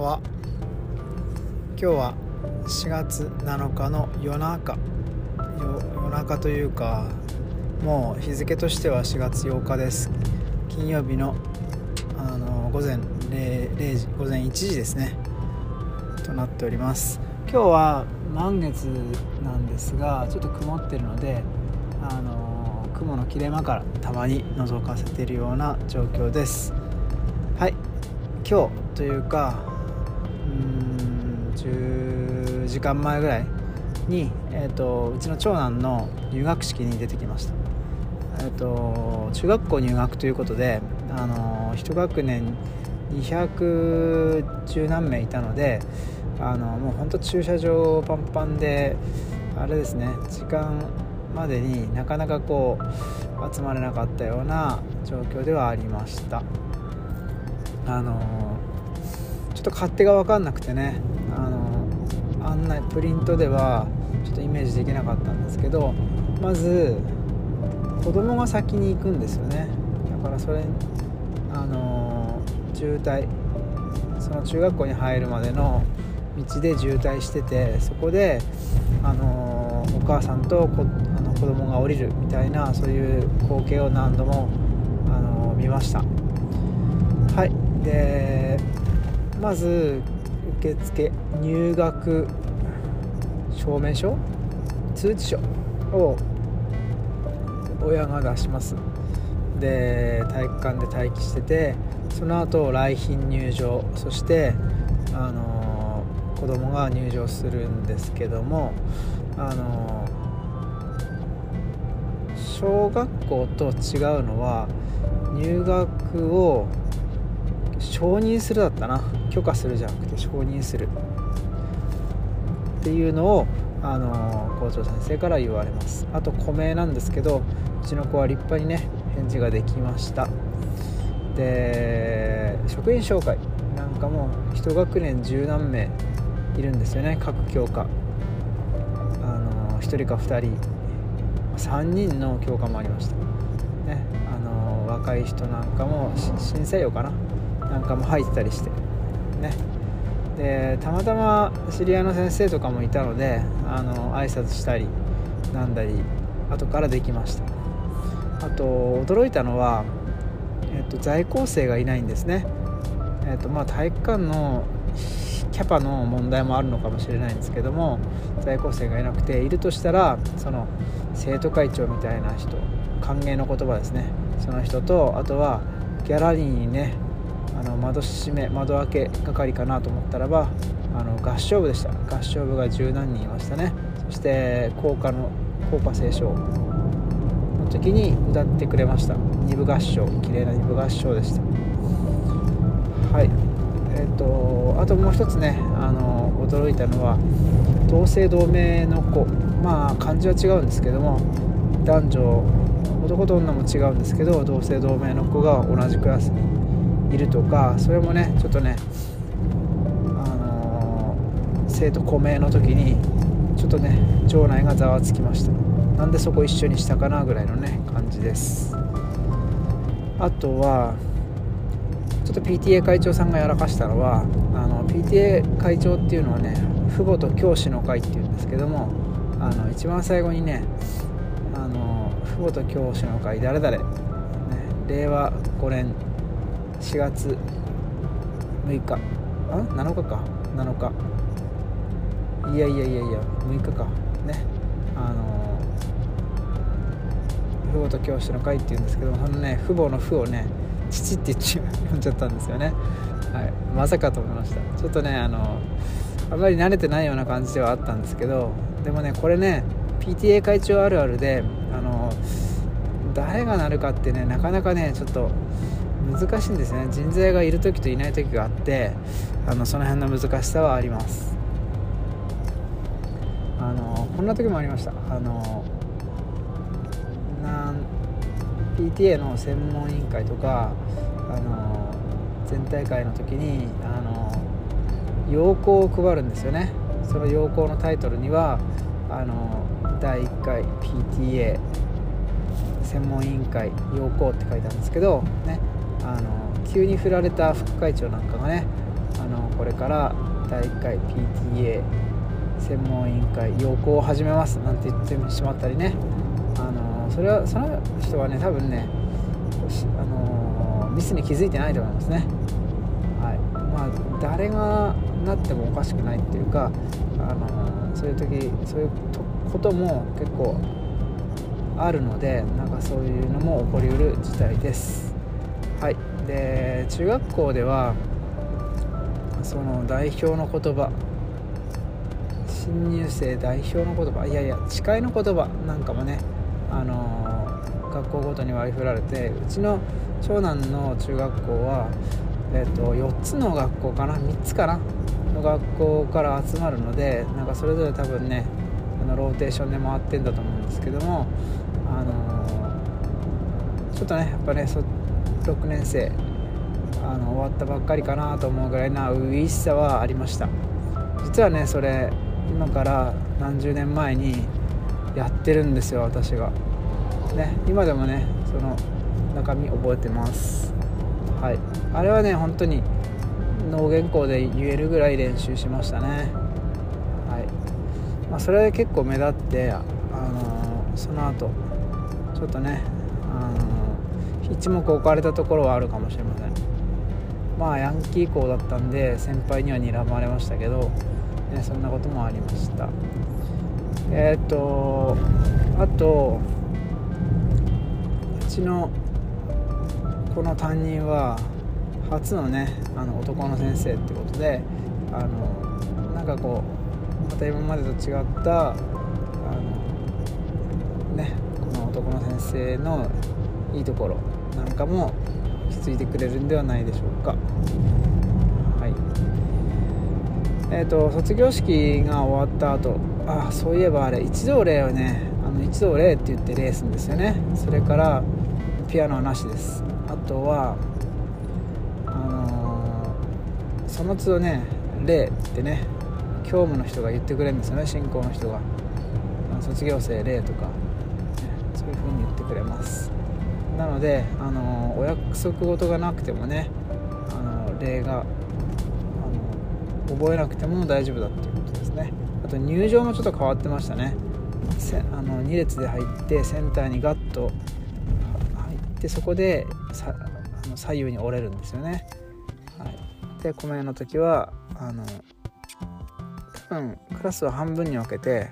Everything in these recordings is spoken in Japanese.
は今日は4月7日の夜中。夜中というかもう日付としては4月8日です。金曜日のあの午前 0, 0時午前1時ですね。となっております。今日は満月なんですがちょっと曇ってるのであの雲の切れ間からたまに覗かせているような状況です。はい。今日というかうん10時間前ぐらいに、えーと、うちの長男の入学式に出てきました、えーと、中学校入学ということで、あの1学年210何名いたのであのもう本当駐車場パンパンであれですね時間までになかなかこう集まれなかったような状況ではありました。あのちょっと勝手が分かんなくてね。あの案内プリントではちょっとイメージできなかったんですけどまず子供が先に行くんですよね。だからそれあの渋滞その中学校に入るまでの道で渋滞しててそこであのお母さんとこあの子供が降りるみたいなそういう光景を何度もあの見ました。はい。でまず受付入学証明書通知書を親が出しますで体育館で待機しててその後来賓入場そしてあの子供が入場するんですけどもあの小学校と違うのは入学を承認するだったな。許可するじゃなくて承認する。っていうのをあの校長先生から言われます。あと古名なんですけどうちの子は立派にね返事ができました。で職員紹介なんかも1学年十何名いるんですよね各教科。あの1人か2人。3人の教科もありました。ねあの若い人なんかも新生用かな。なんかも入ったりして。ね。でたまたま知り合いの先生とかもいたのであの挨拶したりなんだり後からできました。あと驚いたのは、えっと、在校生がいないんですね、えっとまあ、体育館のキャパの問題もあるのかもしれないんですけども在校生がいなくているとしたらその生徒会長みたいな人歓迎の言葉ですね。その人とあとはギャラリーにねあの窓閉め窓開け係かなと思ったらばあの合唱部でした。合唱部が十何人いましたね。そして校歌の校歌斉唱の時に歌ってくれました。二部合唱。綺麗な二部合唱でした。はい。えっ、ー、とあともう一つねあの驚いたのは同姓同名の子。まあ漢字は違うんですけども男女男と女も違うんですけど同姓同名の子が同じクラス。にいるとかそれもねちょっとね、あのー、生徒公明の時にちょっとね場内がざわつきました。なんでそこ一緒にしたかなぐらいのね感じです。あとはちょっと PTA 会長さんがやらかしたのはあの PTA 会長っていうのはね父母と教師の会っていうんですけどもあの一番最後にねあの父母と教師の会誰々、ね、令和5年4月6日。あ？7日か。7日。いやいやいやいや6日か。ね。あの父母と教師の会っていうんですけどそのね父母の父をね父って言っち呼んじゃったんですよね。はい。まさかと思いました。ちょっとねあのあまり慣れてないような感じではあったんですけどでもねこれね PTA 会長あるあるであの誰がなるかってねなかなかねちょっと難しいんですね。人材がいる時といない時があってあのその辺の難しさはあります。あのこんな時もありました。あのなん PTA の専門委員会とかあの全体会の時にあの要項を配るんですよね。その要項のタイトルにはあの第1回 PTA 専門委員会要項って書いてあるんですけどね。あの急に振られた副会長なんかがねあのこれから第1回 PTA 専門委員会要項を始めますなんて言ってしまったりね。あのそれはその人はね多分ねあのミスに気づいてないと思いますね。はい。まあ誰がなってもおかしくないっていうかあのそういう時そういうことも結構あるのでなんかそういうのも起こりうる事態です。で中学校ではその代表の言葉新入生代表の言葉いやいや誓いの言葉なんかもねあの学校ごとに割り振られてうちの長男の中学校は、えーと、4つの学校かな3つかなの学校から集まるのでなんかそれぞれ多分ねあのローテーションで回ってんだと思うんですけどもあのちょっとねやっぱね6年生あの終わったばっかりかなと思うぐらいな初々しさはありました。実はねそれ今から何十年前にやってるんですよ私が。ね今でもねその中身覚えてます。はい。あれはね本当に脳原稿で言えるぐらい練習しましたね。はい。まあ、それで結構目立ってあのー、その後ちょっとねあのー、一目置かれたところはあるかもしれません。まあヤンキー校だったんで先輩には睨まれましたけど、ね、そんなこともありました。えっ、とあとうちのこの担任は初のねあの男の先生ってことであのなんかこうまた今までと違ったあのねこの男の先生のいいところなんかも気づいてくれるんではないでしょうか。はい。えーと、卒業式が終わった後あそういえばあれ一同礼はねあの一同礼って言ってレースんですよね。それからピアノはなしです。あとはあのー、その都度ね礼ってね教務の人が言ってくれるんですよね。進行の人が。卒業生礼とか、そういう風に言ってくれます。なので、あのお約束事がなくてもね、あの礼が、あの覚えなくても大丈夫だっていうことですね。あと入場もちょっと変わってましたね。あの2列で入ってセンターにガッと入ってそこでさあの左右に折れるんですよね、はい、で米の時はあの多分クラスは半分に分けて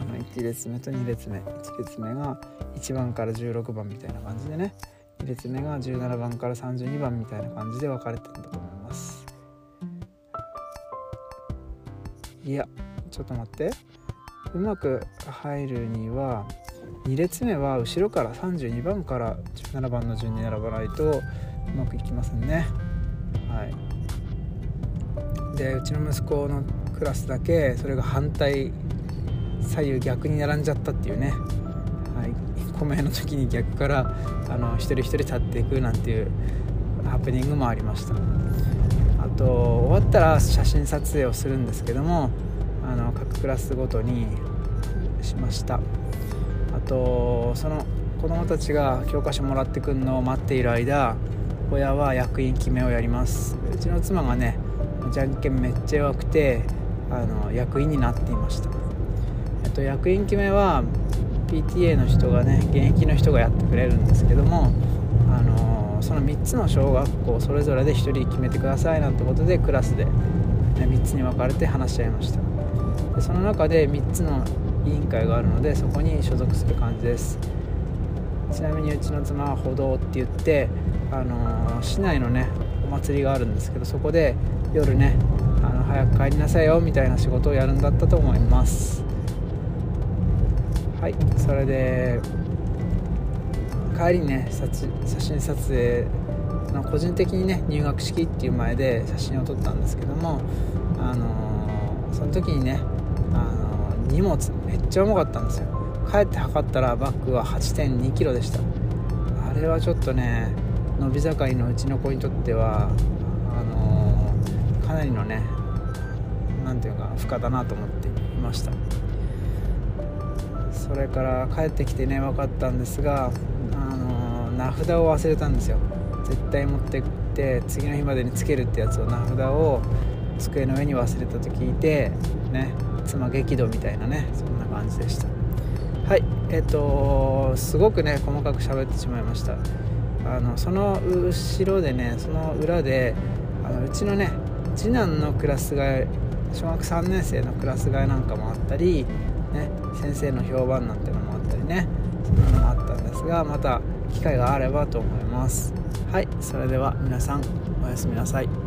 あの1列目と2列目1列目が1番から16番みたいな感じでね2列目が17番から32番みたいな感じで分かれてるんだと思います。いやちょっと待って。うまく入るには2列目は後ろから32番から17番の順に並ばないとうまくいきませんね。はい。でうちの息子のクラスだけそれが反対左右逆に並んじゃったっていうね、はい、米の時に逆からあの一人一人立っていくなんていうハプニングもありました。あと終わったら写真撮影をするんですけどもあの各クラスごとにしました。あとその子供たちが教科書もらってくるのを待っている間親は役員決めをやります。うちの妻がねじゃんけんめっちゃ弱くてあの役員になっていました。と役員決めは PTA の人がね現役の人がやってくれるんですけども、あのー、その3つの小学校それぞれで1人決めてくださいなんてことでクラスで、ね、3つに分かれて話し合いました。でその中で3つの委員会があるのでそこに所属する感じです。ちなみにうちの妻は歩道って言って、あのー、市内のねお祭りがあるんですけどそこで夜ねあの早く帰りなさいよみたいな仕事をやるんだったと思います。はいそれで帰りにね写真撮影の個人的にね入学式っていう前で写真を撮ったんですけどもあのー、その時にね、あのー、荷物めっちゃ重かったんですよ。帰って測ったらバッグは8 2 k g でした。あれはちょっとね伸び盛りのうちの子にとってはあのー、かなりのね何ていうか負荷だなと思っていました。それから帰ってきてね分かったんですがあの名札を忘れたんですよ。絶対持ってって次の日までにつけるってやつを名札を机の上に忘れたと聞いてね妻激怒みたいなねそんな感じでした。はいえっ、とすごくね細かく喋ってしまいました。あのその後ろでねその裏であのうちのね次男のクラス替え小学3年生のクラス替えなんかもあったり、ね、先生の評判なんてのもあったりねそんなのもあったんですがまた機会があればと思います。はいそれでは皆さんおやすみなさい。